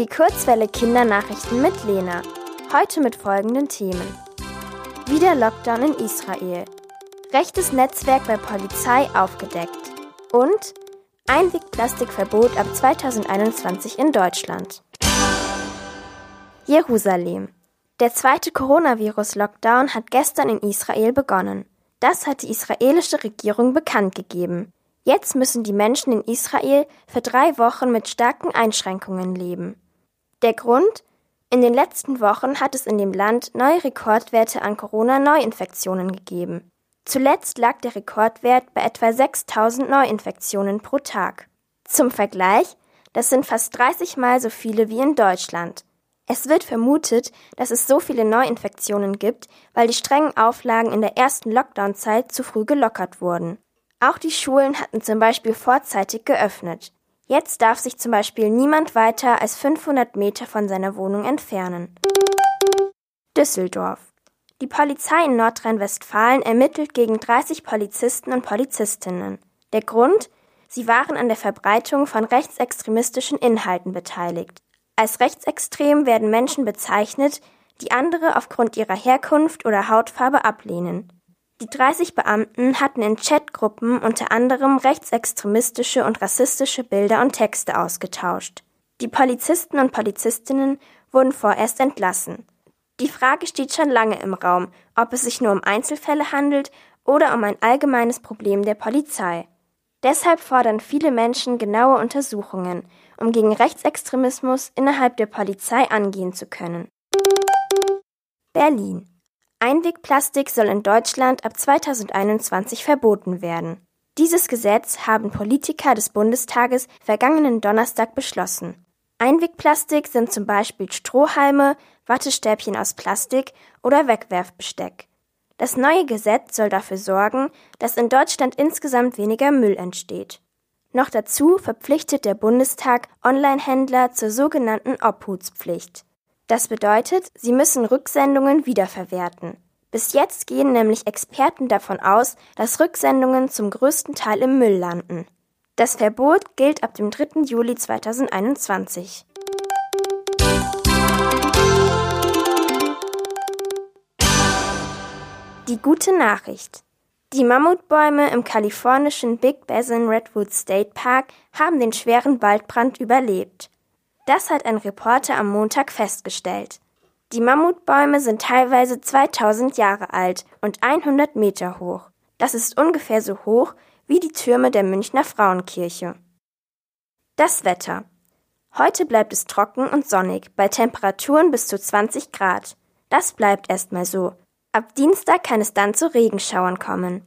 Die Kurzwelle Kindernachrichten mit Lena. Heute mit folgenden Themen. Wieder Lockdown in Israel. Rechtes Netzwerk bei Polizei aufgedeckt. Und Einwegplastikverbot ab 2021 in Deutschland. Jerusalem. Der zweite Coronavirus-Lockdown hat gestern in Israel begonnen. Das hat die israelische Regierung bekannt gegeben. Jetzt müssen die Menschen in Israel für drei Wochen mit starken Einschränkungen leben. Der Grund? In den letzten Wochen hat es in dem Land neue Rekordwerte an Corona-Neuinfektionen gegeben. Zuletzt lag der Rekordwert bei etwa 6000 Neuinfektionen pro Tag. Zum Vergleich, das sind fast 30 Mal so viele wie in Deutschland. Es wird vermutet, dass es so viele Neuinfektionen gibt, weil die strengen Auflagen in der ersten Lockdown-Zeit zu früh gelockert wurden. Auch die Schulen hatten zum Beispiel vorzeitig geöffnet. Jetzt darf sich zum Beispiel niemand weiter als 500 Meter von seiner Wohnung entfernen. Düsseldorf. Die Polizei in Nordrhein-Westfalen ermittelt gegen 30 Polizisten und Polizistinnen. Der Grund? Sie waren an der Verbreitung von rechtsextremistischen Inhalten beteiligt. Als rechtsextrem werden Menschen bezeichnet, die andere aufgrund ihrer Herkunft oder Hautfarbe ablehnen. Die 30 Beamten hatten in Chatgruppen unter anderem rechtsextremistische und rassistische Bilder und Texte ausgetauscht. Die Polizisten und Polizistinnen wurden vorerst entlassen. Die Frage steht schon lange im Raum, ob es sich nur um Einzelfälle handelt oder um ein allgemeines Problem der Polizei. Deshalb fordern viele Menschen genaue Untersuchungen, um gegen Rechtsextremismus innerhalb der Polizei angehen zu können. Berlin Einwegplastik soll in Deutschland ab 2021 verboten werden. Dieses Gesetz haben Politiker des Bundestages vergangenen Donnerstag beschlossen. Einwegplastik sind zum Beispiel Strohhalme, Wattestäbchen aus Plastik oder Wegwerfbesteck. Das neue Gesetz soll dafür sorgen, dass in Deutschland insgesamt weniger Müll entsteht. Noch dazu verpflichtet der Bundestag Onlinehändler zur sogenannten Obhutspflicht. Das bedeutet, sie müssen Rücksendungen wiederverwerten. Bis jetzt gehen nämlich Experten davon aus, dass Rücksendungen zum größten Teil im Müll landen. Das Verbot gilt ab dem 3. Juli 2021. Die gute Nachricht. Die Mammutbäume im kalifornischen Big Basin Redwood State Park haben den schweren Waldbrand überlebt. Das hat ein Reporter am Montag festgestellt. Die Mammutbäume sind teilweise 2000 Jahre alt und 100 Meter hoch. Das ist ungefähr so hoch wie die Türme der Münchner Frauenkirche. Das Wetter. Heute bleibt es trocken und sonnig, bei Temperaturen bis zu 20 Grad. Das bleibt erstmal so. Ab Dienstag kann es dann zu Regenschauern kommen.